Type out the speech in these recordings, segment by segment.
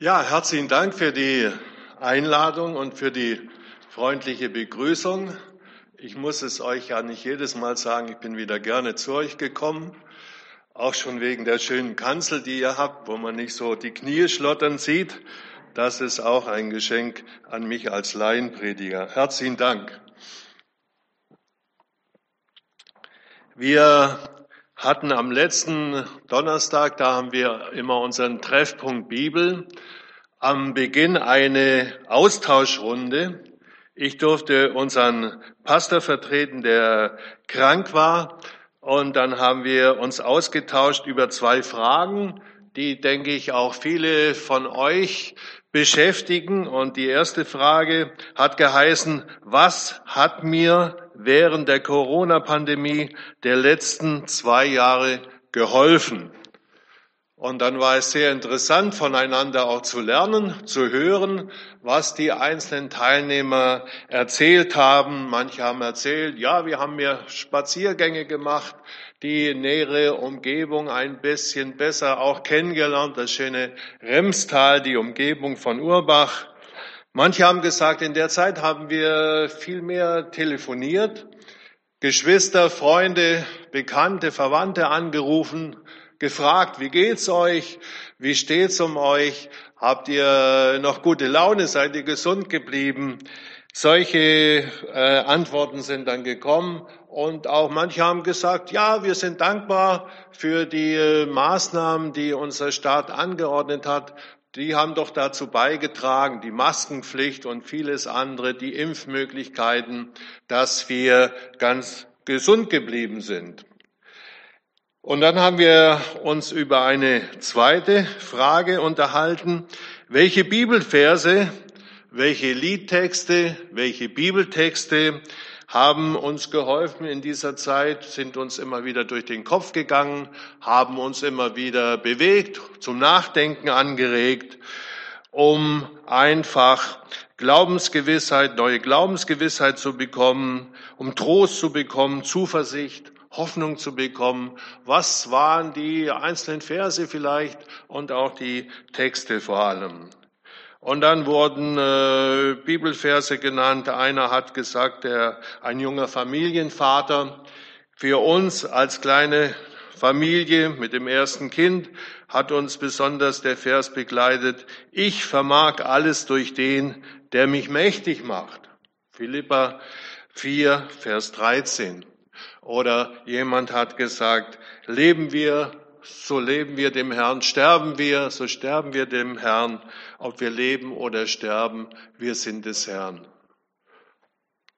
Ja, herzlichen Dank für die Einladung und für die freundliche Begrüßung. Ich muss es euch ja nicht jedes Mal sagen, ich bin wieder gerne zu euch gekommen. Auch schon wegen der schönen Kanzel, die ihr habt, wo man nicht so die Knie schlottern sieht. Das ist auch ein Geschenk an mich als Laienprediger. Herzlichen Dank. Wir hatten am letzten Donnerstag, da haben wir immer unseren Treffpunkt Bibel, am Beginn eine Austauschrunde. Ich durfte unseren Pastor vertreten, der krank war. Und dann haben wir uns ausgetauscht über zwei Fragen, die, denke ich, auch viele von euch beschäftigen. Und die erste Frage hat geheißen, was hat mir während der Corona-Pandemie der letzten zwei Jahre geholfen? Und dann war es sehr interessant, voneinander auch zu lernen, zu hören, was die einzelnen Teilnehmer erzählt haben. Manche haben erzählt, ja, wir haben mehr Spaziergänge gemacht, die nähere Umgebung ein bisschen besser auch kennengelernt, das schöne Remstal, die Umgebung von Urbach. Manche haben gesagt, in der Zeit haben wir viel mehr telefoniert, Geschwister, Freunde, Bekannte, Verwandte angerufen, gefragt, wie geht's euch? Wie steht's um euch? Habt ihr noch gute Laune? Seid ihr gesund geblieben? Solche äh, Antworten sind dann gekommen und auch manche haben gesagt, ja, wir sind dankbar für die äh, Maßnahmen, die unser Staat angeordnet hat. Die haben doch dazu beigetragen, die Maskenpflicht und vieles andere, die Impfmöglichkeiten, dass wir ganz gesund geblieben sind. Und dann haben wir uns über eine zweite Frage unterhalten. Welche Bibelverse, welche Liedtexte, welche Bibeltexte haben uns geholfen in dieser Zeit, sind uns immer wieder durch den Kopf gegangen, haben uns immer wieder bewegt, zum Nachdenken angeregt, um einfach Glaubensgewissheit, neue Glaubensgewissheit zu bekommen, um Trost zu bekommen, Zuversicht Hoffnung zu bekommen. Was waren die einzelnen Verse vielleicht und auch die Texte vor allem? Und dann wurden äh, Bibelverse genannt. Einer hat gesagt, der, ein junger Familienvater, für uns als kleine Familie mit dem ersten Kind hat uns besonders der Vers begleitet, ich vermag alles durch den, der mich mächtig macht. Philippa 4, Vers 13. Oder jemand hat gesagt, leben wir, so leben wir dem Herrn, sterben wir, so sterben wir dem Herrn, ob wir leben oder sterben, wir sind des Herrn.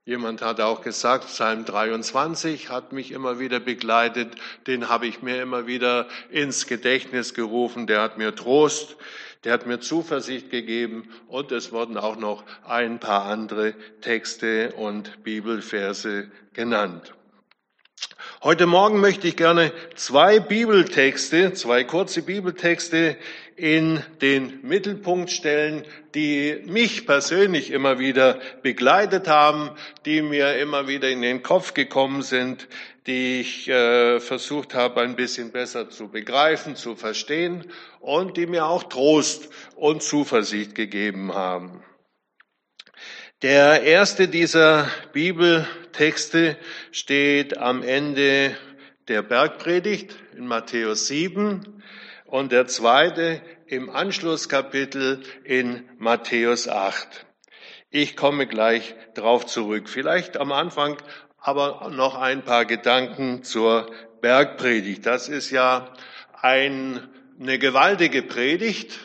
Jemand hat auch gesagt, Psalm 23 hat mich immer wieder begleitet, den habe ich mir immer wieder ins Gedächtnis gerufen, der hat mir Trost, der hat mir Zuversicht gegeben. Und es wurden auch noch ein paar andere Texte und Bibelverse genannt. Heute Morgen möchte ich gerne zwei Bibeltexte, zwei kurze Bibeltexte in den Mittelpunkt stellen, die mich persönlich immer wieder begleitet haben, die mir immer wieder in den Kopf gekommen sind, die ich äh, versucht habe, ein bisschen besser zu begreifen, zu verstehen und die mir auch Trost und Zuversicht gegeben haben. Der erste dieser Bibeltexte steht am Ende der Bergpredigt in Matthäus 7 und der zweite im Anschlusskapitel in Matthäus 8. Ich komme gleich drauf zurück. Vielleicht am Anfang aber noch ein paar Gedanken zur Bergpredigt. Das ist ja ein, eine gewaltige Predigt.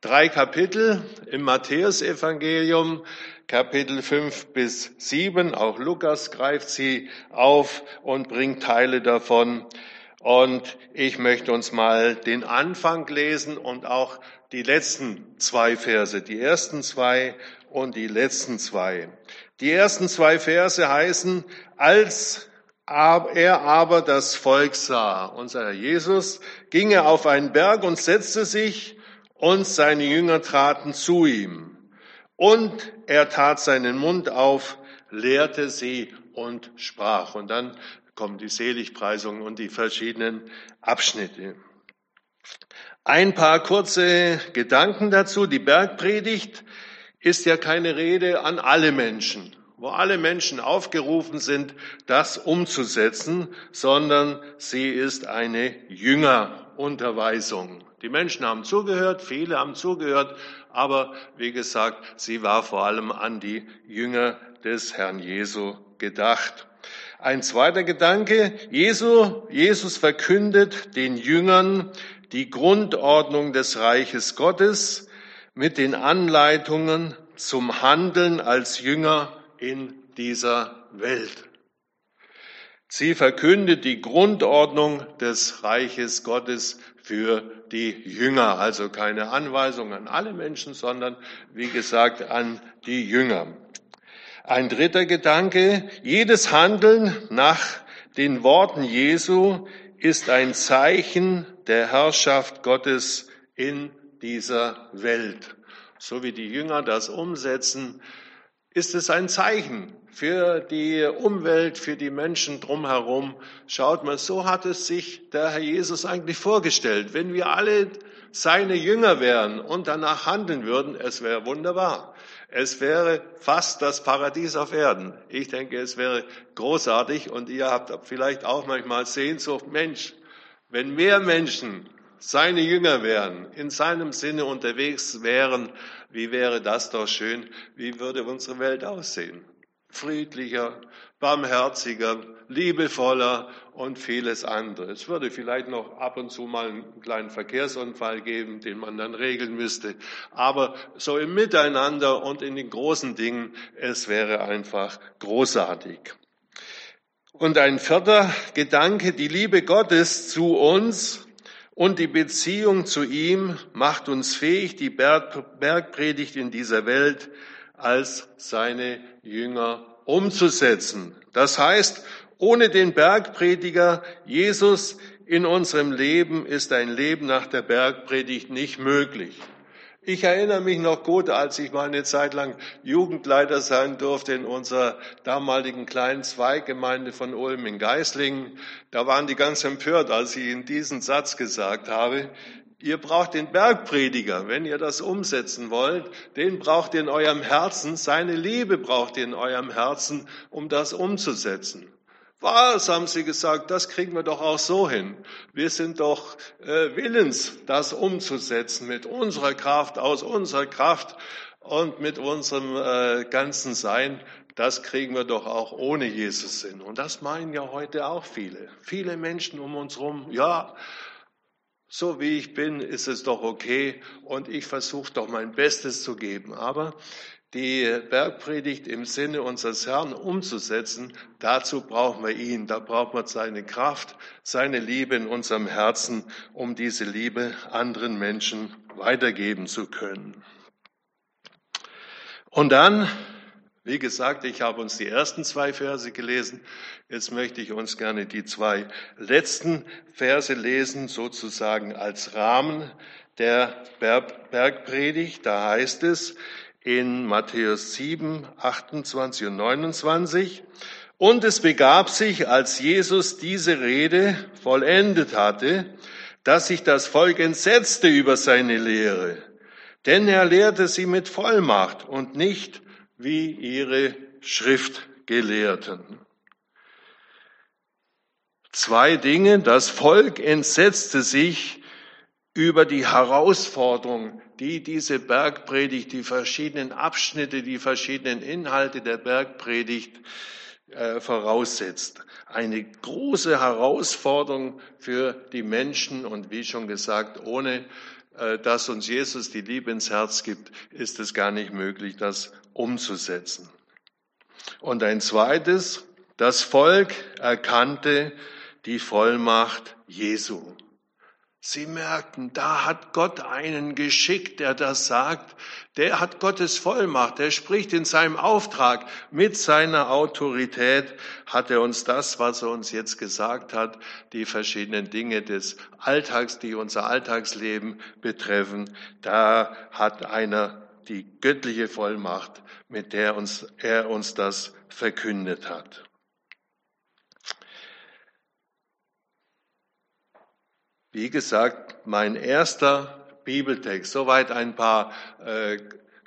Drei Kapitel im Matthäusevangelium Kapitel 5 bis 7. Auch Lukas greift sie auf und bringt Teile davon. Und ich möchte uns mal den Anfang lesen und auch die letzten zwei Verse, die ersten zwei und die letzten zwei. Die ersten zwei Verse heißen, als er aber das Volk sah, unser Herr Jesus, ging er auf einen Berg und setzte sich und seine Jünger traten zu ihm. Und er tat seinen Mund auf, lehrte sie und sprach. Und dann kommen die Seligpreisungen und die verschiedenen Abschnitte. Ein paar kurze Gedanken dazu. Die Bergpredigt ist ja keine Rede an alle Menschen, wo alle Menschen aufgerufen sind, das umzusetzen, sondern sie ist eine Jüngerunterweisung. Die Menschen haben zugehört, viele haben zugehört, aber wie gesagt, sie war vor allem an die Jünger des Herrn Jesu gedacht. Ein zweiter Gedanke, Jesu, Jesus verkündet den Jüngern die Grundordnung des Reiches Gottes mit den Anleitungen zum Handeln als Jünger in dieser Welt. Sie verkündet die Grundordnung des Reiches Gottes für die Jünger, also keine Anweisung an alle Menschen, sondern wie gesagt an die Jünger. Ein dritter Gedanke, jedes Handeln nach den Worten Jesu ist ein Zeichen der Herrschaft Gottes in dieser Welt. So wie die Jünger das umsetzen, ist es ein Zeichen für die Umwelt, für die Menschen drumherum. Schaut mal, so hat es sich der Herr Jesus eigentlich vorgestellt. Wenn wir alle seine Jünger wären und danach handeln würden, es wäre wunderbar. Es wäre fast das Paradies auf Erden. Ich denke, es wäre großartig und ihr habt vielleicht auch manchmal Sehnsucht, Mensch, wenn mehr Menschen seine Jünger wären, in seinem Sinne unterwegs wären, wie wäre das doch schön? Wie würde unsere Welt aussehen? Friedlicher, barmherziger, liebevoller und vieles andere. Es würde vielleicht noch ab und zu mal einen kleinen Verkehrsunfall geben, den man dann regeln müsste. Aber so im Miteinander und in den großen Dingen, es wäre einfach großartig. Und ein vierter Gedanke, die Liebe Gottes zu uns und die Beziehung zu ihm macht uns fähig, die Bergpredigt in dieser Welt als seine Jünger umzusetzen. Das heißt, ohne den Bergprediger Jesus in unserem Leben ist ein Leben nach der Bergpredigt nicht möglich. Ich erinnere mich noch gut, als ich mal eine Zeit lang Jugendleiter sein durfte in unserer damaligen kleinen Zweiggemeinde von Ulm in Geislingen. Da waren die ganz empört, als ich ihnen diesen Satz gesagt habe. Ihr braucht den Bergprediger, wenn ihr das umsetzen wollt. Den braucht ihr in eurem Herzen. Seine Liebe braucht ihr in eurem Herzen, um das umzusetzen. Was, haben sie gesagt, das kriegen wir doch auch so hin. Wir sind doch äh, willens, das umzusetzen mit unserer Kraft, aus unserer Kraft und mit unserem äh, ganzen Sein. Das kriegen wir doch auch ohne Jesus hin. Und das meinen ja heute auch viele. Viele Menschen um uns herum, ja, so wie ich bin, ist es doch okay und ich versuche doch mein Bestes zu geben. Aber die Bergpredigt im Sinne unseres Herrn umzusetzen, dazu brauchen wir ihn, da braucht man seine Kraft, seine Liebe in unserem Herzen, um diese Liebe anderen Menschen weitergeben zu können. Und dann, wie gesagt, ich habe uns die ersten zwei Verse gelesen, jetzt möchte ich uns gerne die zwei letzten Verse lesen, sozusagen als Rahmen der Bergpredigt. Da heißt es, in Matthäus 7, 28 und 29. Und es begab sich, als Jesus diese Rede vollendet hatte, dass sich das Volk entsetzte über seine Lehre. Denn er lehrte sie mit Vollmacht und nicht wie ihre Schriftgelehrten. Zwei Dinge. Das Volk entsetzte sich über die Herausforderung, die diese Bergpredigt, die verschiedenen Abschnitte, die verschiedenen Inhalte der Bergpredigt äh, voraussetzt. Eine große Herausforderung für die Menschen und wie schon gesagt, ohne dass uns Jesus die Liebe ins Herz gibt, ist es gar nicht möglich, das umzusetzen. Und ein zweites, das Volk erkannte die Vollmacht Jesu. Sie merkten, da hat Gott einen geschickt, der das sagt. Der hat Gottes Vollmacht. Der spricht in seinem Auftrag. Mit seiner Autorität hat er uns das, was er uns jetzt gesagt hat, die verschiedenen Dinge des Alltags, die unser Alltagsleben betreffen. Da hat einer die göttliche Vollmacht, mit der uns, er uns das verkündet hat. Wie gesagt, mein erster Bibeltext. Soweit ein paar äh,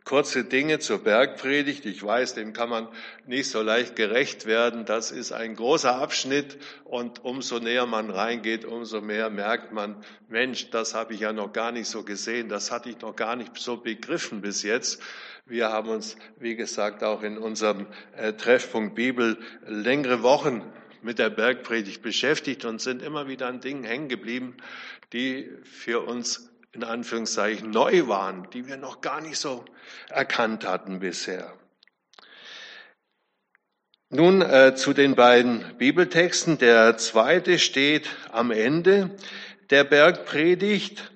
kurze Dinge zur Bergpredigt. Ich weiß, dem kann man nicht so leicht gerecht werden. Das ist ein großer Abschnitt und umso näher man reingeht, umso mehr merkt man, Mensch, das habe ich ja noch gar nicht so gesehen, das hatte ich noch gar nicht so begriffen bis jetzt. Wir haben uns, wie gesagt, auch in unserem äh, Treffpunkt Bibel längere Wochen mit der Bergpredigt beschäftigt und sind immer wieder an Dingen hängen geblieben, die für uns in Anführungszeichen neu waren, die wir noch gar nicht so erkannt hatten bisher. Nun äh, zu den beiden Bibeltexten. Der zweite steht am Ende der Bergpredigt.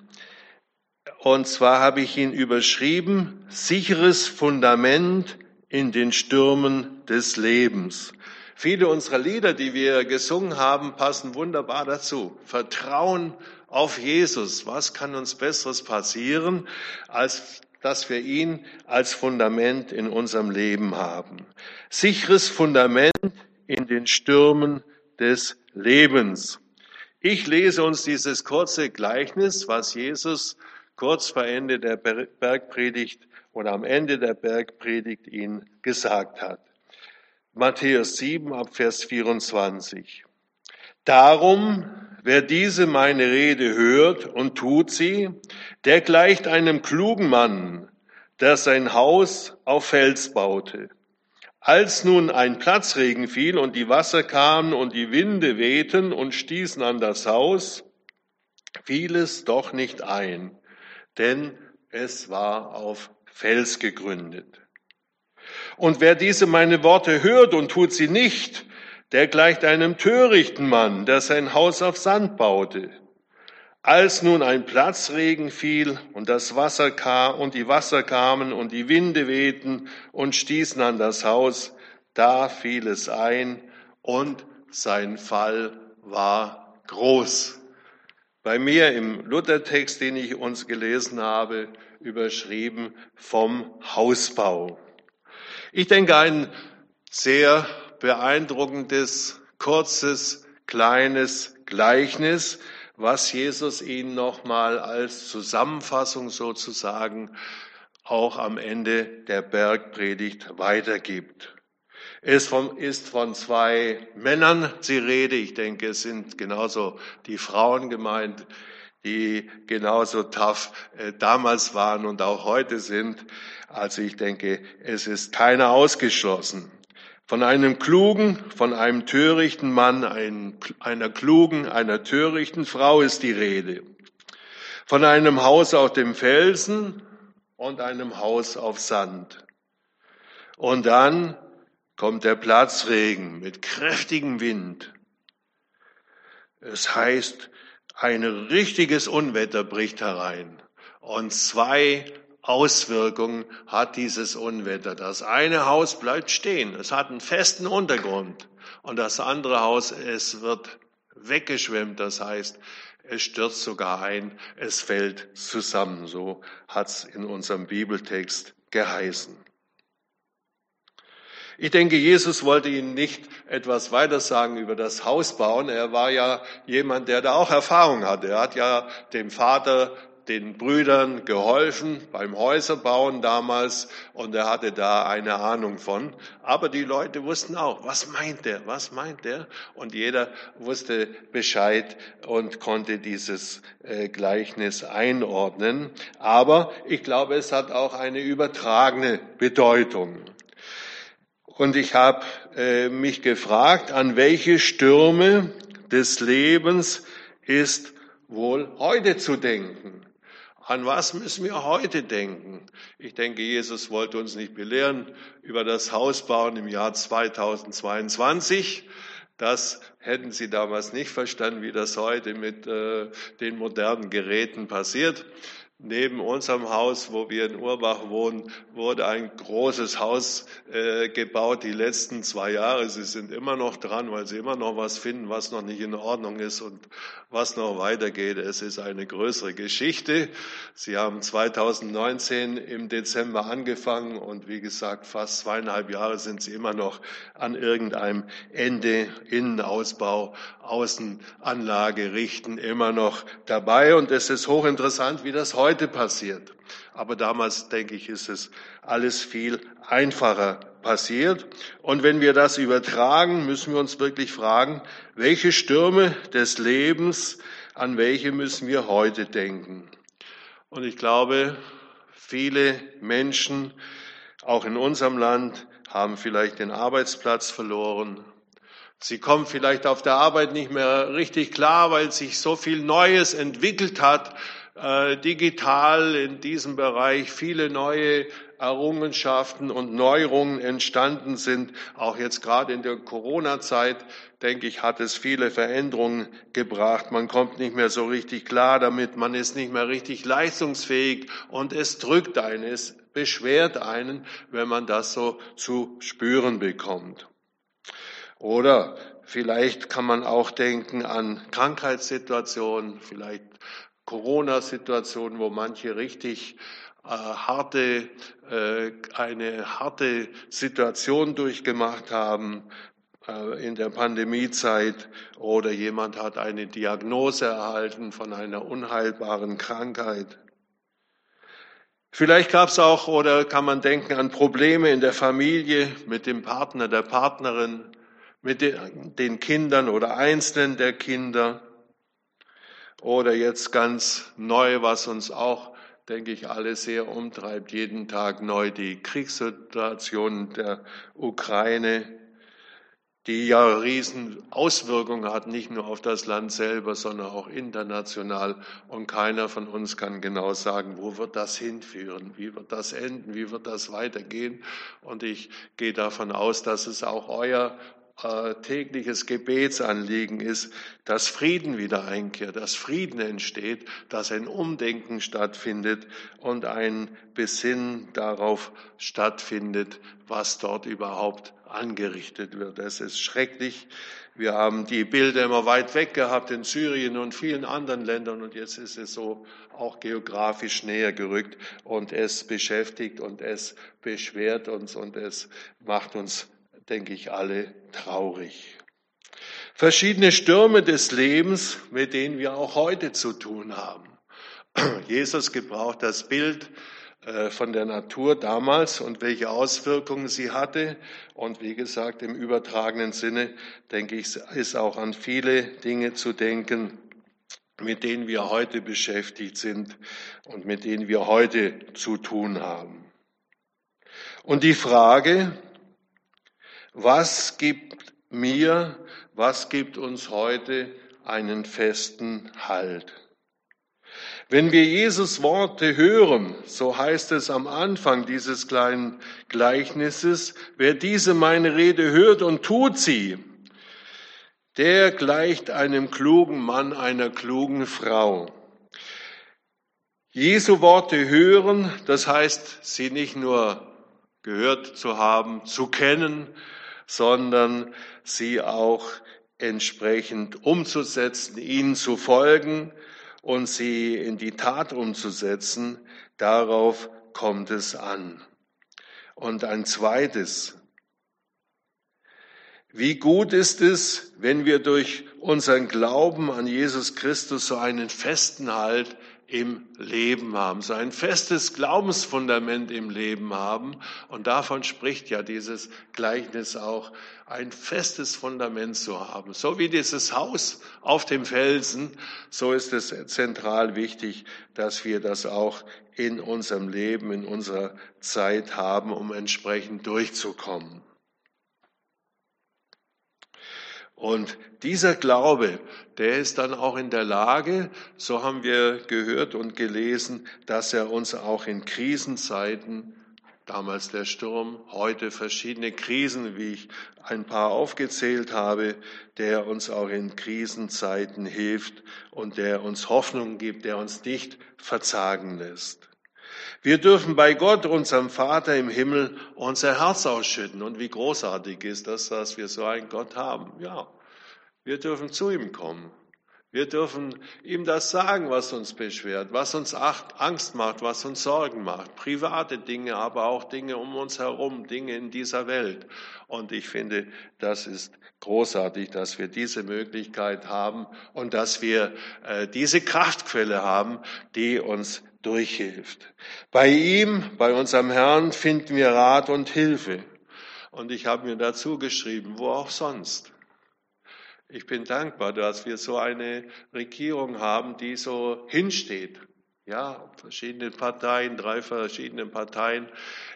Und zwar habe ich ihn überschrieben, sicheres Fundament in den Stürmen des Lebens. Viele unserer Lieder, die wir gesungen haben, passen wunderbar dazu. Vertrauen auf Jesus. Was kann uns Besseres passieren, als dass wir ihn als Fundament in unserem Leben haben? Sicheres Fundament in den Stürmen des Lebens. Ich lese uns dieses kurze Gleichnis, was Jesus kurz vor Ende der Bergpredigt oder am Ende der Bergpredigt ihn gesagt hat. Matthäus 7 ab Vers 24. Darum Wer diese meine Rede hört und tut sie, der gleicht einem klugen Mann, der sein Haus auf Fels baute. Als nun ein Platzregen fiel und die Wasser kamen und die Winde wehten und stießen an das Haus, fiel es doch nicht ein, denn es war auf Fels gegründet. Und wer diese meine Worte hört und tut sie nicht, der gleicht einem törichten Mann, der sein Haus auf Sand baute. Als nun ein Platzregen fiel und das Wasser kam und die Wasser kamen und die Winde wehten und stießen an das Haus, da fiel es ein und sein Fall war groß. Bei mir im Luthertext, den ich uns gelesen habe, überschrieben vom Hausbau. Ich denke, ein sehr beeindruckendes, kurzes, kleines Gleichnis, was Jesus ihnen nochmal als Zusammenfassung sozusagen auch am Ende der Bergpredigt weitergibt. Es ist von zwei Männern die Rede. Ich denke, es sind genauso die Frauen gemeint, die genauso tough äh, damals waren und auch heute sind. Also ich denke, es ist keiner ausgeschlossen. Von einem klugen, von einem törichten Mann, einer klugen, einer törichten Frau ist die Rede. Von einem Haus auf dem Felsen und einem Haus auf Sand. Und dann kommt der Platzregen mit kräftigem Wind. Es heißt, ein richtiges Unwetter bricht herein und zwei Auswirkungen hat dieses Unwetter. Das eine Haus bleibt stehen, es hat einen festen Untergrund und das andere Haus, es wird weggeschwemmt, das heißt, es stürzt sogar ein, es fällt zusammen. So hat's in unserem Bibeltext geheißen. Ich denke, Jesus wollte Ihnen nicht etwas weiter sagen über das Haus bauen. Er war ja jemand, der da auch Erfahrung hatte. Er hat ja dem Vater den Brüdern geholfen beim Häuserbauen damals und er hatte da eine Ahnung von. Aber die Leute wussten auch, was meint der, was meint der? Und jeder wusste Bescheid und konnte dieses äh, Gleichnis einordnen. Aber ich glaube, es hat auch eine übertragene Bedeutung. Und ich habe äh, mich gefragt, an welche Stürme des Lebens ist wohl heute zu denken. An was müssen wir heute denken? Ich denke, Jesus wollte uns nicht belehren über das Hausbauen im Jahr 2022. Das hätten Sie damals nicht verstanden, wie das heute mit äh, den modernen Geräten passiert. Neben unserem Haus, wo wir in Urbach wohnen, wurde ein großes Haus äh, gebaut die letzten zwei Jahre. Sie sind immer noch dran, weil sie immer noch was finden, was noch nicht in Ordnung ist und was noch weitergeht. Es ist eine größere Geschichte. Sie haben 2019 im Dezember angefangen und wie gesagt, fast zweieinhalb Jahre sind sie immer noch an irgendeinem Ende, Innenausbau, Außenanlage richten, immer noch dabei. Und es ist hochinteressant, wie das heute passiert. Aber damals, denke ich, ist es alles viel einfacher passiert. Und wenn wir das übertragen, müssen wir uns wirklich fragen, welche Stürme des Lebens, an welche müssen wir heute denken? Und ich glaube, viele Menschen, auch in unserem Land, haben vielleicht den Arbeitsplatz verloren. Sie kommen vielleicht auf der Arbeit nicht mehr richtig klar, weil sich so viel Neues entwickelt hat, äh, digital in diesem Bereich viele neue Errungenschaften und Neuerungen entstanden sind. Auch jetzt gerade in der Corona-Zeit, denke ich, hat es viele Veränderungen gebracht. Man kommt nicht mehr so richtig klar damit, man ist nicht mehr richtig leistungsfähig und es drückt einen, es beschwert einen, wenn man das so zu spüren bekommt. Oder vielleicht kann man auch denken an Krankheitssituationen, vielleicht Corona-Situation, wo manche richtig äh, harte, äh, eine harte Situation durchgemacht haben äh, in der Pandemiezeit oder jemand hat eine Diagnose erhalten von einer unheilbaren Krankheit. Vielleicht gab es auch oder kann man denken an Probleme in der Familie mit dem Partner, der Partnerin, mit den Kindern oder Einzelnen der Kinder. Oder jetzt ganz neu, was uns auch, denke ich, alle sehr umtreibt, jeden Tag neu die Kriegssituation der Ukraine, die ja riesen Auswirkungen hat, nicht nur auf das Land selber, sondern auch international. Und keiner von uns kann genau sagen, wo wird das hinführen, wie wird das enden, wie wird das weitergehen. Und ich gehe davon aus, dass es auch euer äh, tägliches Gebetsanliegen ist, dass Frieden wieder einkehrt, dass Frieden entsteht, dass ein Umdenken stattfindet und ein Besinnen darauf stattfindet, was dort überhaupt angerichtet wird. Es ist schrecklich. Wir haben die Bilder immer weit weg gehabt in Syrien und vielen anderen Ländern und jetzt ist es so auch geografisch näher gerückt und es beschäftigt und es beschwert uns und es macht uns denke ich, alle traurig. Verschiedene Stürme des Lebens, mit denen wir auch heute zu tun haben. Jesus gebraucht das Bild äh, von der Natur damals und welche Auswirkungen sie hatte. Und wie gesagt, im übertragenen Sinne, denke ich, ist auch an viele Dinge zu denken, mit denen wir heute beschäftigt sind und mit denen wir heute zu tun haben. Und die Frage, was gibt mir, was gibt uns heute einen festen Halt? Wenn wir Jesus Worte hören, so heißt es am Anfang dieses kleinen Gleichnisses, wer diese meine Rede hört und tut sie, der gleicht einem klugen Mann, einer klugen Frau. Jesu Worte hören, das heißt, sie nicht nur gehört zu haben, zu kennen, sondern sie auch entsprechend umzusetzen, ihnen zu folgen und sie in die Tat umzusetzen. Darauf kommt es an. Und ein zweites. Wie gut ist es, wenn wir durch unseren Glauben an Jesus Christus so einen festen Halt im Leben haben, so ein festes Glaubensfundament im Leben haben. Und davon spricht ja dieses Gleichnis auch, ein festes Fundament zu haben. So wie dieses Haus auf dem Felsen, so ist es zentral wichtig, dass wir das auch in unserem Leben, in unserer Zeit haben, um entsprechend durchzukommen. Und dieser Glaube, der ist dann auch in der Lage, so haben wir gehört und gelesen, dass er uns auch in Krisenzeiten damals der Sturm, heute verschiedene Krisen, wie ich ein paar aufgezählt habe, der uns auch in Krisenzeiten hilft und der uns Hoffnung gibt, der uns nicht verzagen lässt. Wir dürfen bei Gott, unserem Vater im Himmel, unser Herz ausschütten. Und wie großartig ist das, dass wir so einen Gott haben. Ja, wir dürfen zu ihm kommen. Wir dürfen ihm das sagen, was uns beschwert, was uns Angst macht, was uns Sorgen macht. Private Dinge, aber auch Dinge um uns herum, Dinge in dieser Welt. Und ich finde, das ist großartig, dass wir diese Möglichkeit haben und dass wir äh, diese Kraftquelle haben, die uns durchhilft. Bei ihm, bei unserem Herrn, finden wir Rat und Hilfe. Und ich habe mir dazu geschrieben, wo auch sonst. Ich bin dankbar, dass wir so eine Regierung haben, die so hinsteht. Ja, verschiedene Parteien, drei verschiedene Parteien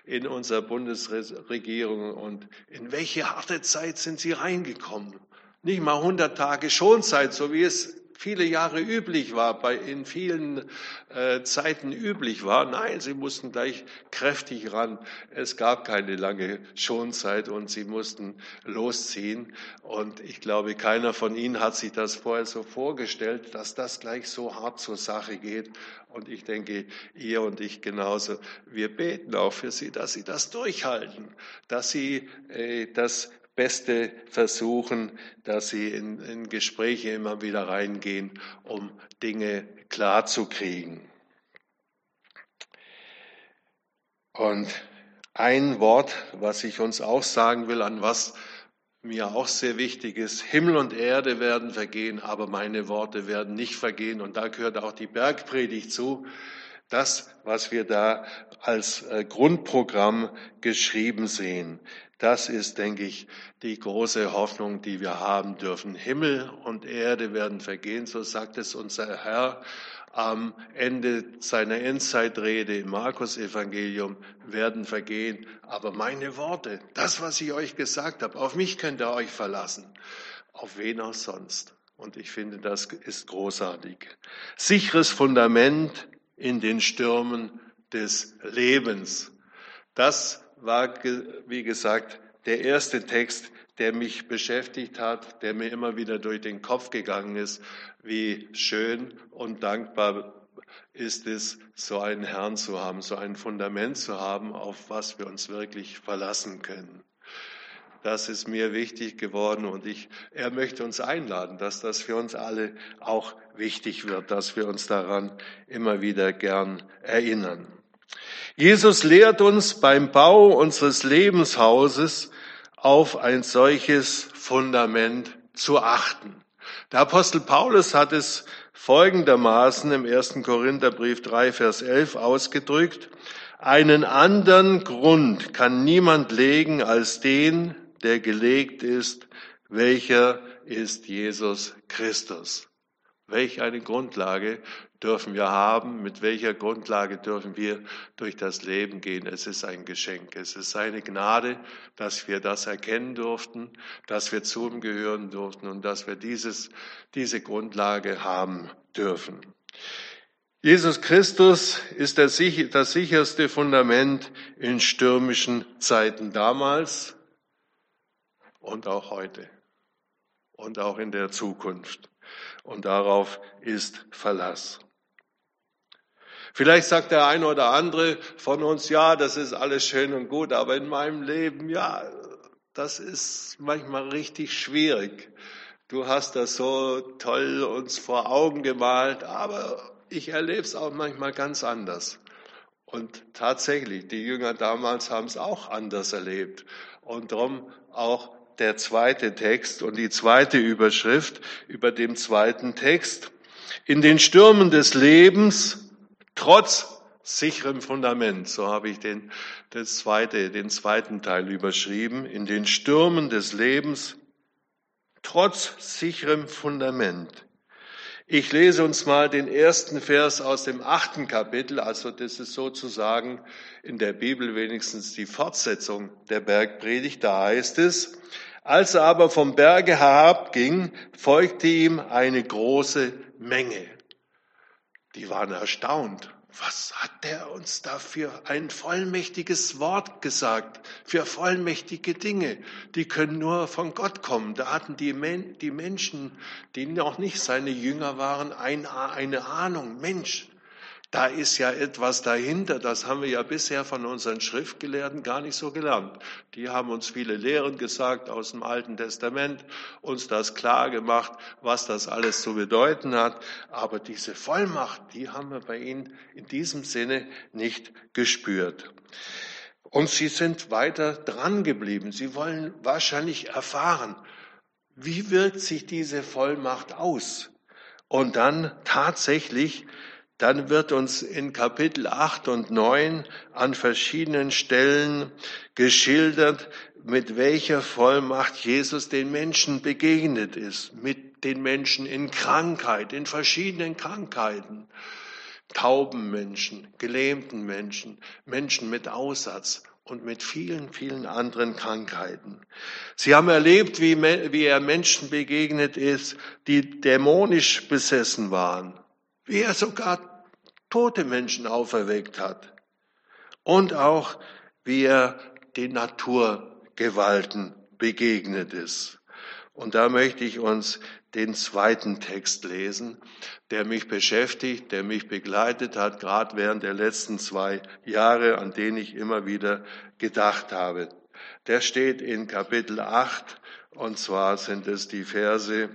in unserer Bundesregierung. Und in welche harte Zeit sind sie reingekommen? Nicht mal 100 Tage Schonzeit, so wie es viele Jahre üblich war, bei in vielen äh, Zeiten üblich war. Nein, sie mussten gleich kräftig ran. Es gab keine lange Schonzeit und sie mussten losziehen. Und ich glaube, keiner von ihnen hat sich das vorher so vorgestellt, dass das gleich so hart zur Sache geht. Und ich denke, ihr und ich genauso. Wir beten auch für sie, dass sie das durchhalten, dass sie äh, das Beste versuchen, dass sie in, in Gespräche immer wieder reingehen, um Dinge klar zu kriegen. Und ein Wort, was ich uns auch sagen will, an was mir auch sehr wichtig ist, Himmel und Erde werden vergehen, aber meine Worte werden nicht vergehen. Und da gehört auch die Bergpredigt zu. Das, was wir da als äh, Grundprogramm geschrieben sehen. Das ist, denke ich, die große Hoffnung, die wir haben dürfen. Himmel und Erde werden vergehen, so sagt es unser Herr am Ende seiner Endzeitrede im Markus-Evangelium, werden vergehen. Aber meine Worte, das, was ich euch gesagt habe, auf mich könnt ihr euch verlassen. Auf wen auch sonst. Und ich finde, das ist großartig. Sicheres Fundament in den Stürmen des Lebens. Das war, wie gesagt, der erste Text, der mich beschäftigt hat, der mir immer wieder durch den Kopf gegangen ist, wie schön und dankbar ist es, so einen Herrn zu haben, so ein Fundament zu haben, auf was wir uns wirklich verlassen können. Das ist mir wichtig geworden und ich, er möchte uns einladen, dass das für uns alle auch wichtig wird, dass wir uns daran immer wieder gern erinnern. Jesus lehrt uns beim Bau unseres Lebenshauses auf ein solches Fundament zu achten. Der Apostel Paulus hat es folgendermaßen im 1. Korintherbrief 3, Vers 11 ausgedrückt. Einen anderen Grund kann niemand legen als den, der gelegt ist, welcher ist Jesus Christus. Welch eine Grundlage dürfen wir haben? Mit welcher Grundlage dürfen wir durch das Leben gehen? Es ist ein Geschenk. Es ist seine Gnade, dass wir das erkennen durften, dass wir zu ihm gehören durften und dass wir dieses, diese Grundlage haben dürfen. Jesus Christus ist das sicherste Fundament in stürmischen Zeiten damals und auch heute und auch in der Zukunft und darauf ist Verlass. Vielleicht sagt der eine oder andere von uns, ja, das ist alles schön und gut, aber in meinem Leben, ja, das ist manchmal richtig schwierig. Du hast das so toll uns vor Augen gemalt, aber ich erlebe es auch manchmal ganz anders. Und tatsächlich, die Jünger damals haben es auch anders erlebt. Und darum auch der zweite Text und die zweite Überschrift über dem zweiten Text. In den Stürmen des Lebens, trotz sicherem Fundament, so habe ich den, das zweite, den zweiten Teil überschrieben, in den Stürmen des Lebens, trotz sicherem Fundament. Ich lese uns mal den ersten Vers aus dem achten Kapitel, also das ist sozusagen in der Bibel wenigstens die Fortsetzung der Bergpredigt. Da heißt es, als er aber vom Berge herabging, folgte ihm eine große Menge. Die waren erstaunt. was hat der uns da für ein vollmächtiges Wort gesagt, für vollmächtige Dinge? Die können nur von Gott kommen. Da hatten die, Men die Menschen, die noch nicht seine Jünger waren, ein, eine Ahnung. Mensch, da ist ja etwas dahinter, das haben wir ja bisher von unseren Schriftgelehrten gar nicht so gelernt. Die haben uns viele Lehren gesagt aus dem Alten Testament, uns das klar gemacht, was das alles zu bedeuten hat. Aber diese Vollmacht, die haben wir bei ihnen in diesem Sinne nicht gespürt. Und sie sind weiter dran geblieben. Sie wollen wahrscheinlich erfahren, wie wirkt sich diese Vollmacht aus? Und dann tatsächlich dann wird uns in Kapitel 8 und 9 an verschiedenen Stellen geschildert, mit welcher Vollmacht Jesus den Menschen begegnet ist, mit den Menschen in Krankheit, in verschiedenen Krankheiten. Tauben Menschen, gelähmten Menschen, Menschen mit Aussatz und mit vielen, vielen anderen Krankheiten. Sie haben erlebt, wie, wie er Menschen begegnet ist, die dämonisch besessen waren wie er sogar tote Menschen auferweckt hat und auch wie er den Naturgewalten begegnet ist. Und da möchte ich uns den zweiten Text lesen, der mich beschäftigt, der mich begleitet hat, gerade während der letzten zwei Jahre, an den ich immer wieder gedacht habe. Der steht in Kapitel 8 und zwar sind es die Verse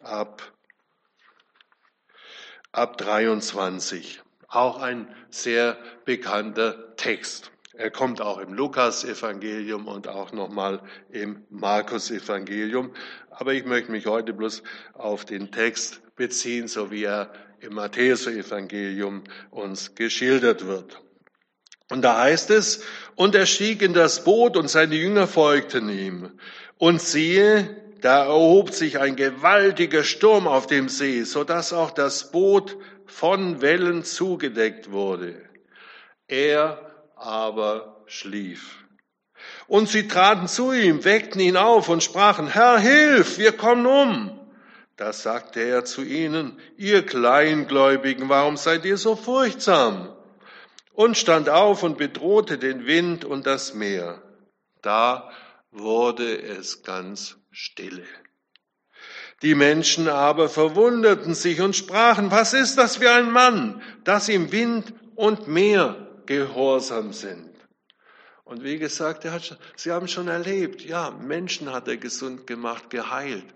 ab ab 23. Auch ein sehr bekannter Text. Er kommt auch im Lukas-Evangelium und auch nochmal im Markus-Evangelium. Aber ich möchte mich heute bloß auf den Text beziehen, so wie er im Matthäus-Evangelium uns geschildert wird. Und da heißt es, und er stieg in das Boot und seine Jünger folgten ihm. Und siehe, da erhob sich ein gewaltiger Sturm auf dem See, so dass auch das Boot von Wellen zugedeckt wurde. Er aber schlief. Und sie traten zu ihm, weckten ihn auf und sprachen, Herr, hilf, wir kommen um. Da sagte er zu ihnen, ihr Kleingläubigen, warum seid ihr so furchtsam? Und stand auf und bedrohte den Wind und das Meer. Da wurde es ganz stille. Die Menschen aber verwunderten sich und sprachen, was ist das für ein Mann, dass ihm Wind und Meer gehorsam sind? Und wie gesagt, hat, sie haben schon erlebt, ja, Menschen hat er gesund gemacht, geheilt.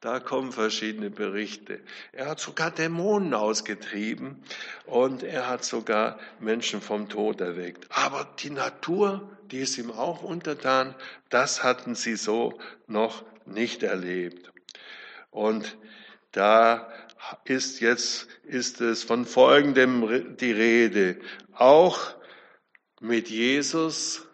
Da kommen verschiedene Berichte. Er hat sogar Dämonen ausgetrieben und er hat sogar Menschen vom Tod erweckt. Aber die Natur, die ist ihm auch untertan, das hatten sie so noch nicht erlebt. Und da ist jetzt, ist es von Folgendem die Rede. Auch mit Jesus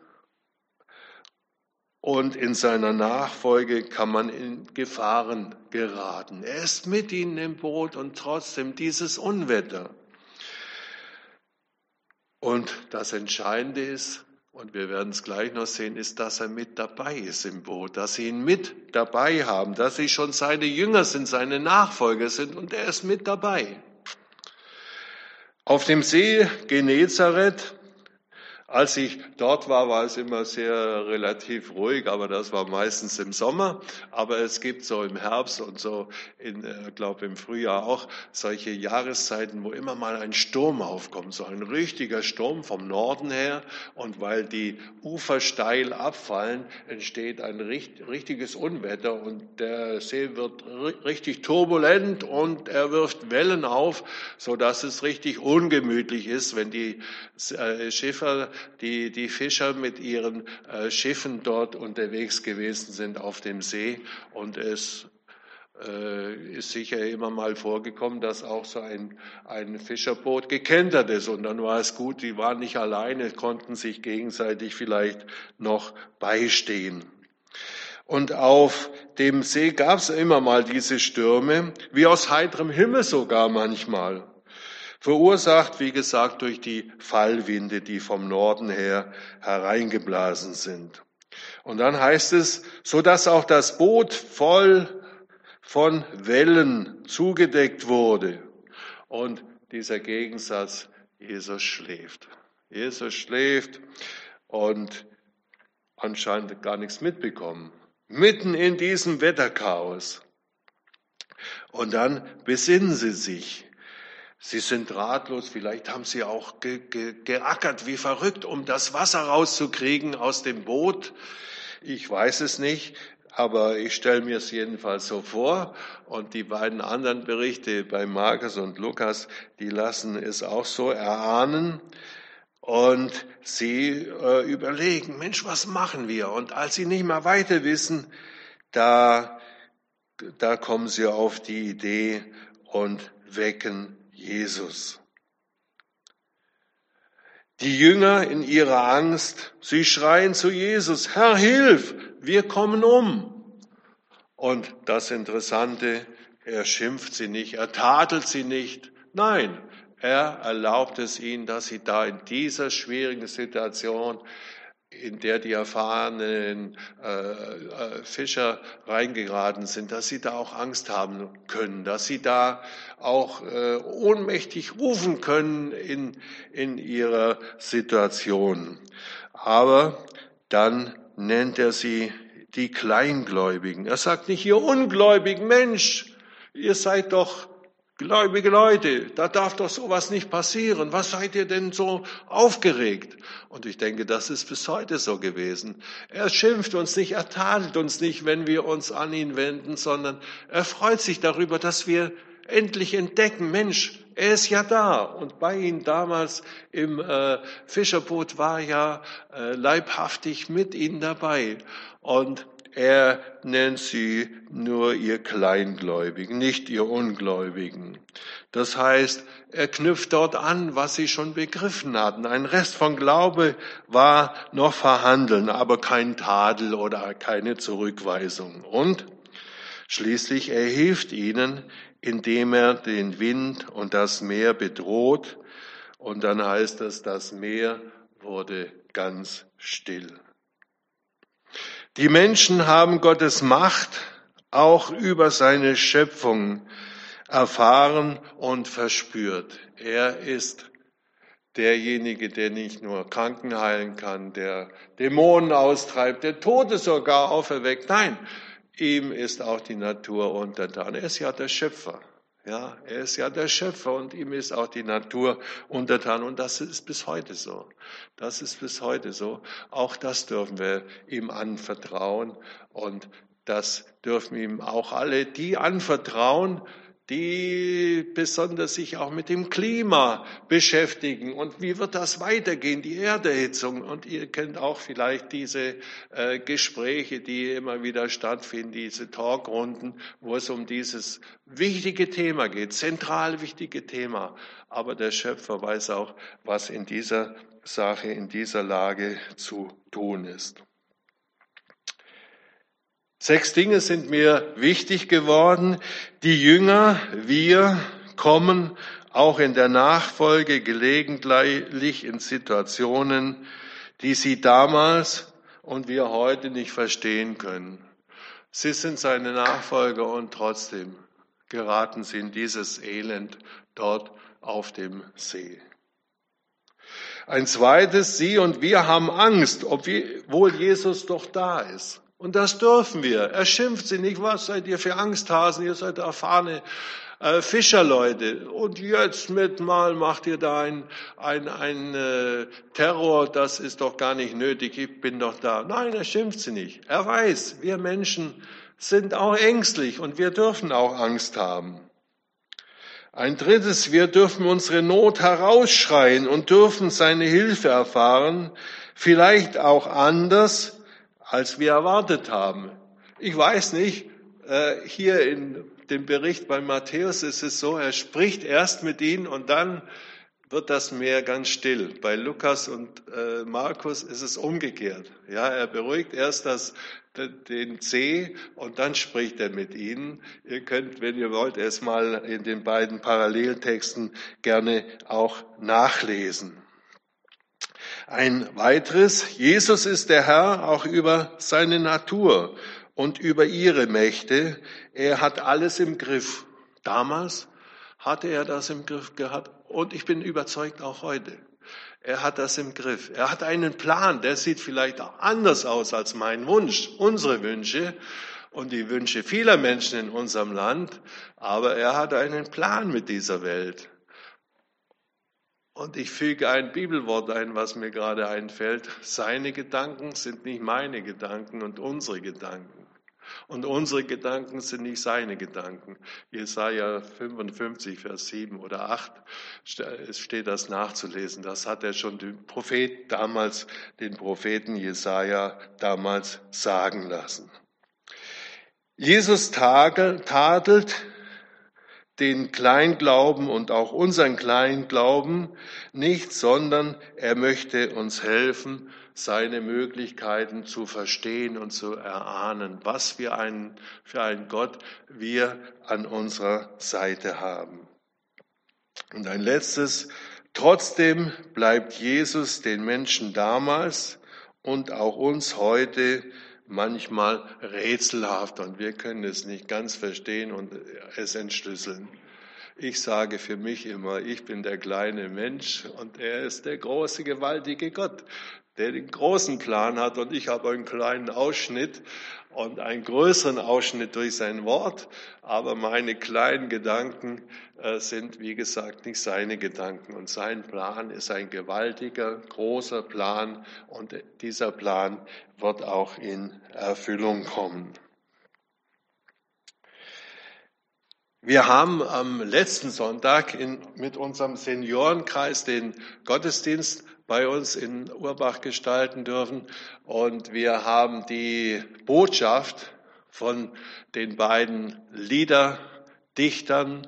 und in seiner Nachfolge kann man in Gefahren geraten. Er ist mit ihnen im Boot und trotzdem dieses Unwetter. Und das Entscheidende ist, und wir werden es gleich noch sehen, ist, dass er mit dabei ist im Boot, dass sie ihn mit dabei haben, dass sie schon seine Jünger sind, seine Nachfolger sind und er ist mit dabei. Auf dem See Genezareth als ich dort war, war es immer sehr relativ ruhig, aber das war meistens im Sommer. Aber es gibt so im Herbst und so, in, äh, glaube im Frühjahr auch, solche Jahreszeiten, wo immer mal ein Sturm aufkommt, so ein richtiger Sturm vom Norden her. Und weil die Ufer steil abfallen, entsteht ein richtiges Unwetter und der See wird richtig turbulent und er wirft Wellen auf, so dass es richtig ungemütlich ist, wenn die äh, Schiffer die, die Fischer mit ihren äh, Schiffen dort unterwegs gewesen sind auf dem See. Und es äh, ist sicher immer mal vorgekommen, dass auch so ein, ein Fischerboot gekentert ist. Und dann war es gut, die waren nicht alleine, konnten sich gegenseitig vielleicht noch beistehen. Und auf dem See gab es immer mal diese Stürme, wie aus heiterem Himmel sogar manchmal. Verursacht, wie gesagt, durch die Fallwinde, die vom Norden her hereingeblasen sind. Und dann heißt es, so dass auch das Boot voll von Wellen zugedeckt wurde. Und dieser Gegensatz, Jesus schläft. Jesus schläft und anscheinend gar nichts mitbekommen. Mitten in diesem Wetterchaos. Und dann besinnen sie sich. Sie sind ratlos, vielleicht haben sie auch ge ge geackert wie verrückt, um das Wasser rauszukriegen aus dem Boot. Ich weiß es nicht, aber ich stelle mir es jedenfalls so vor. Und die beiden anderen Berichte bei Markus und Lukas, die lassen es auch so erahnen. Und sie äh, überlegen, Mensch, was machen wir? Und als sie nicht mehr weiter wissen, da, da kommen sie auf die Idee und wecken Jesus. Die Jünger in ihrer Angst, sie schreien zu Jesus, Herr, hilf, wir kommen um. Und das Interessante, er schimpft sie nicht, er tadelt sie nicht. Nein, er erlaubt es ihnen, dass sie da in dieser schwierigen Situation in der die erfahrenen äh, äh, Fischer reingeraten sind, dass sie da auch Angst haben können, dass sie da auch äh, ohnmächtig rufen können in, in ihrer Situation. Aber dann nennt er sie die Kleingläubigen. Er sagt nicht, ihr ungläubigen Mensch, ihr seid doch Gläubige Leute, da darf doch sowas nicht passieren. Was seid ihr denn so aufgeregt? Und ich denke, das ist bis heute so gewesen. Er schimpft uns nicht, er tadelt uns nicht, wenn wir uns an ihn wenden, sondern er freut sich darüber, dass wir endlich entdecken, Mensch, er ist ja da. Und bei ihm damals im äh, Fischerboot war ja äh, leibhaftig mit ihnen dabei. Und er nennt sie nur ihr Kleingläubigen, nicht ihr Ungläubigen. Das heißt, er knüpft dort an, was sie schon begriffen hatten. Ein Rest von Glaube war noch verhandeln, aber kein Tadel oder keine Zurückweisung. Und schließlich er hilft ihnen, indem er den Wind und das Meer bedroht. Und dann heißt es, das Meer wurde ganz still. Die Menschen haben Gottes Macht auch über seine Schöpfung erfahren und verspürt. Er ist derjenige, der nicht nur Kranken heilen kann, der Dämonen austreibt, der Tote sogar auferweckt. Nein, ihm ist auch die Natur untertan. Er ist ja der Schöpfer. Ja, er ist ja der Schöpfer und ihm ist auch die Natur untertan und das ist bis heute so. Das ist bis heute so. Auch das dürfen wir ihm anvertrauen und das dürfen ihm auch alle die anvertrauen, die besonders sich auch mit dem Klima beschäftigen. Und wie wird das weitergehen, die Erderhitzung? Und ihr kennt auch vielleicht diese äh, Gespräche, die immer wieder stattfinden, diese Talkrunden, wo es um dieses wichtige Thema geht, zentral wichtige Thema. Aber der Schöpfer weiß auch, was in dieser Sache, in dieser Lage zu tun ist. Sechs Dinge sind mir wichtig geworden. Die Jünger, wir kommen auch in der Nachfolge gelegentlich in Situationen, die sie damals und wir heute nicht verstehen können. Sie sind seine Nachfolger und trotzdem geraten sie in dieses Elend dort auf dem See. Ein zweites, Sie und wir haben Angst, obwohl Jesus doch da ist. Und das dürfen wir. Er schimpft sie nicht. Was seid ihr für Angsthasen? Ihr seid erfahrene äh, Fischerleute. Und jetzt mit mal macht ihr da ein, ein, ein äh, Terror. Das ist doch gar nicht nötig. Ich bin doch da. Nein, er schimpft sie nicht. Er weiß, wir Menschen sind auch ängstlich und wir dürfen auch Angst haben. Ein drittes, wir dürfen unsere Not herausschreien und dürfen seine Hilfe erfahren, vielleicht auch anders, als wir erwartet haben. Ich weiß nicht, äh, hier in dem Bericht bei Matthäus ist es so, er spricht erst mit ihnen und dann wird das Meer ganz still. Bei Lukas und äh, Markus ist es umgekehrt. Ja, er beruhigt erst das, den See und dann spricht er mit ihnen. Ihr könnt, wenn ihr wollt, es mal in den beiden Paralleltexten gerne auch nachlesen. Ein weiteres, Jesus ist der Herr auch über seine Natur und über ihre Mächte. Er hat alles im Griff. Damals hatte er das im Griff gehabt Und ich bin überzeugt auch heute. Er hat das im Griff. Er hat einen Plan, der sieht vielleicht auch anders aus als mein Wunsch, unsere Wünsche und die Wünsche vieler Menschen in unserem Land. Aber er hat einen Plan mit dieser Welt. Und ich füge ein Bibelwort ein, was mir gerade einfällt. Seine Gedanken sind nicht meine Gedanken und unsere Gedanken. Und unsere Gedanken sind nicht seine Gedanken. Jesaja 55, Vers 7 oder 8 steht das nachzulesen. Das hat er schon den Prophet damals, den Propheten Jesaja damals sagen lassen. Jesus tadelt den Kleinglauben und auch unseren Kleinglauben nicht, sondern er möchte uns helfen, seine Möglichkeiten zu verstehen und zu erahnen, was wir einen, für einen Gott wir an unserer Seite haben. Und ein letztes, trotzdem bleibt Jesus den Menschen damals und auch uns heute manchmal rätselhaft und wir können es nicht ganz verstehen und es entschlüsseln. Ich sage für mich immer, ich bin der kleine Mensch und er ist der große, gewaltige Gott der den großen Plan hat und ich habe einen kleinen Ausschnitt und einen größeren Ausschnitt durch sein Wort, aber meine kleinen Gedanken äh, sind, wie gesagt, nicht seine Gedanken und sein Plan ist ein gewaltiger, großer Plan und dieser Plan wird auch in Erfüllung kommen. Wir haben am letzten Sonntag in, mit unserem Seniorenkreis den Gottesdienst bei uns in Urbach gestalten dürfen. Und wir haben die Botschaft von den beiden Liederdichtern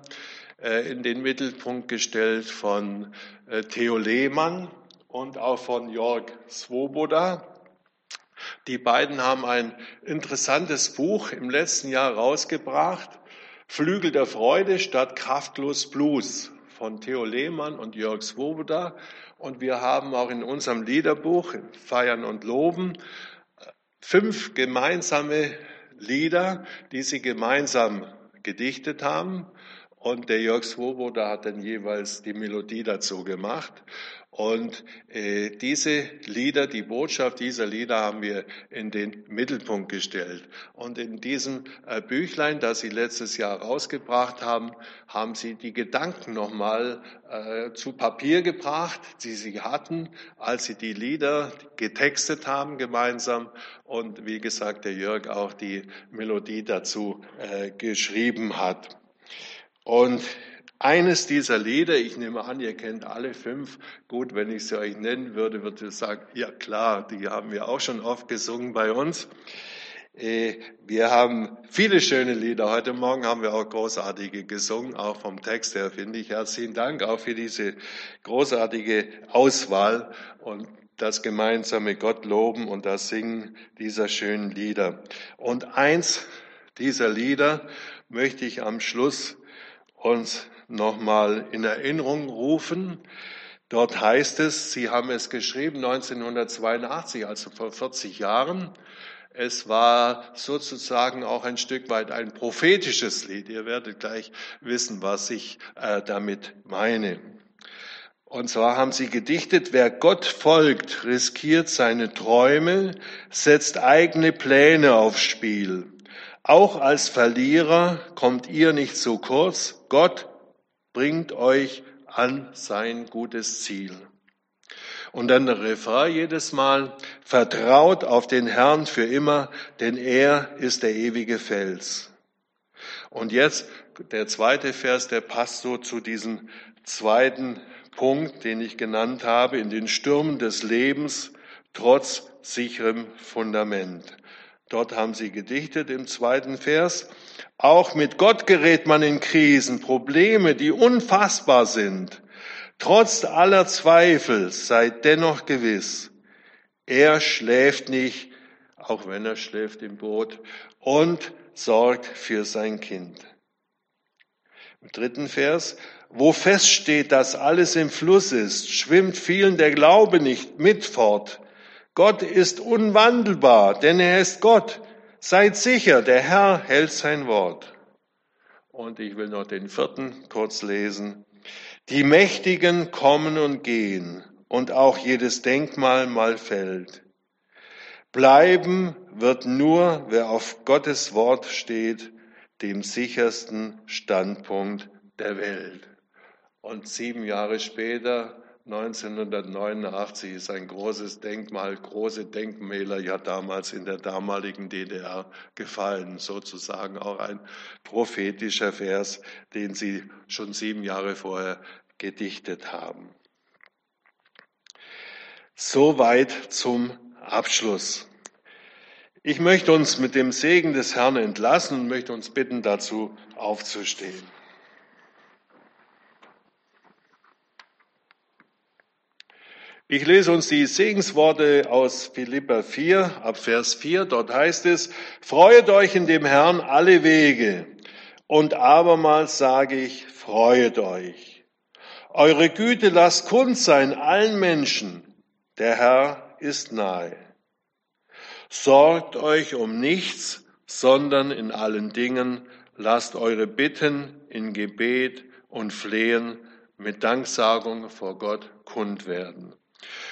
äh, in den Mittelpunkt gestellt von äh, Theo Lehmann und auch von Jörg Swoboda. Die beiden haben ein interessantes Buch im letzten Jahr rausgebracht. Flügel der Freude statt kraftlos Blues von Theo Lehmann und Jörg Swoboda. Und wir haben auch in unserem Liederbuch Feiern und Loben fünf gemeinsame Lieder, die sie gemeinsam gedichtet haben. Und der Jörg Swoboda hat dann jeweils die Melodie dazu gemacht. Und äh, diese Lieder, die Botschaft dieser Lieder haben wir in den Mittelpunkt gestellt. Und in diesem äh, Büchlein, das Sie letztes Jahr rausgebracht haben, haben Sie die Gedanken nochmal äh, zu Papier gebracht, die Sie hatten, als Sie die Lieder getextet haben gemeinsam. Und wie gesagt, der Jörg auch die Melodie dazu äh, geschrieben hat. Und eines dieser Lieder, ich nehme an, ihr kennt alle fünf. Gut, wenn ich sie euch nennen würde, würdet ihr sagen, ja klar, die haben wir auch schon oft gesungen bei uns. Äh, wir haben viele schöne Lieder. Heute Morgen haben wir auch großartige gesungen, auch vom Text her finde ich. Herzlichen Dank auch für diese großartige Auswahl und das gemeinsame Gott loben und das Singen dieser schönen Lieder. Und eins dieser Lieder möchte ich am Schluss uns nochmal in Erinnerung rufen. Dort heißt es, Sie haben es geschrieben 1982, also vor 40 Jahren. Es war sozusagen auch ein Stück weit ein prophetisches Lied. Ihr werdet gleich wissen, was ich äh, damit meine. Und zwar haben sie gedichtet, wer Gott folgt, riskiert seine Träume, setzt eigene Pläne aufs Spiel. Auch als Verlierer kommt ihr nicht so kurz. Gott bringt euch an sein gutes Ziel. Und dann der Refrain jedes Mal, vertraut auf den Herrn für immer, denn er ist der ewige Fels. Und jetzt der zweite Vers, der passt so zu diesem zweiten Punkt, den ich genannt habe, in den Stürmen des Lebens trotz sicherem Fundament. Dort haben sie gedichtet im zweiten Vers. Auch mit Gott gerät man in Krisen, Probleme, die unfassbar sind. Trotz aller Zweifel seid dennoch gewiss, er schläft nicht, auch wenn er schläft im Boot, und sorgt für sein Kind. Im dritten Vers, wo feststeht, dass alles im Fluss ist, schwimmt vielen der Glaube nicht mit fort. Gott ist unwandelbar, denn er ist Gott. Seid sicher, der Herr hält sein Wort. Und ich will noch den vierten kurz lesen. Die Mächtigen kommen und gehen und auch jedes Denkmal mal fällt. Bleiben wird nur, wer auf Gottes Wort steht, dem sichersten Standpunkt der Welt. Und sieben Jahre später 1989 ist ein großes Denkmal, große Denkmäler ja damals in der damaligen DDR gefallen, sozusagen auch ein prophetischer Vers, den Sie schon sieben Jahre vorher gedichtet haben. Soweit zum Abschluss. Ich möchte uns mit dem Segen des Herrn entlassen und möchte uns bitten, dazu aufzustehen. Ich lese uns die Segensworte aus Philippa 4, ab Vers 4. Dort heißt es, Freuet euch in dem Herrn alle Wege. Und abermals sage ich, freuet euch. Eure Güte lasst kund sein allen Menschen. Der Herr ist nahe. Sorgt euch um nichts, sondern in allen Dingen lasst eure Bitten in Gebet und Flehen mit Danksagung vor Gott kund werden.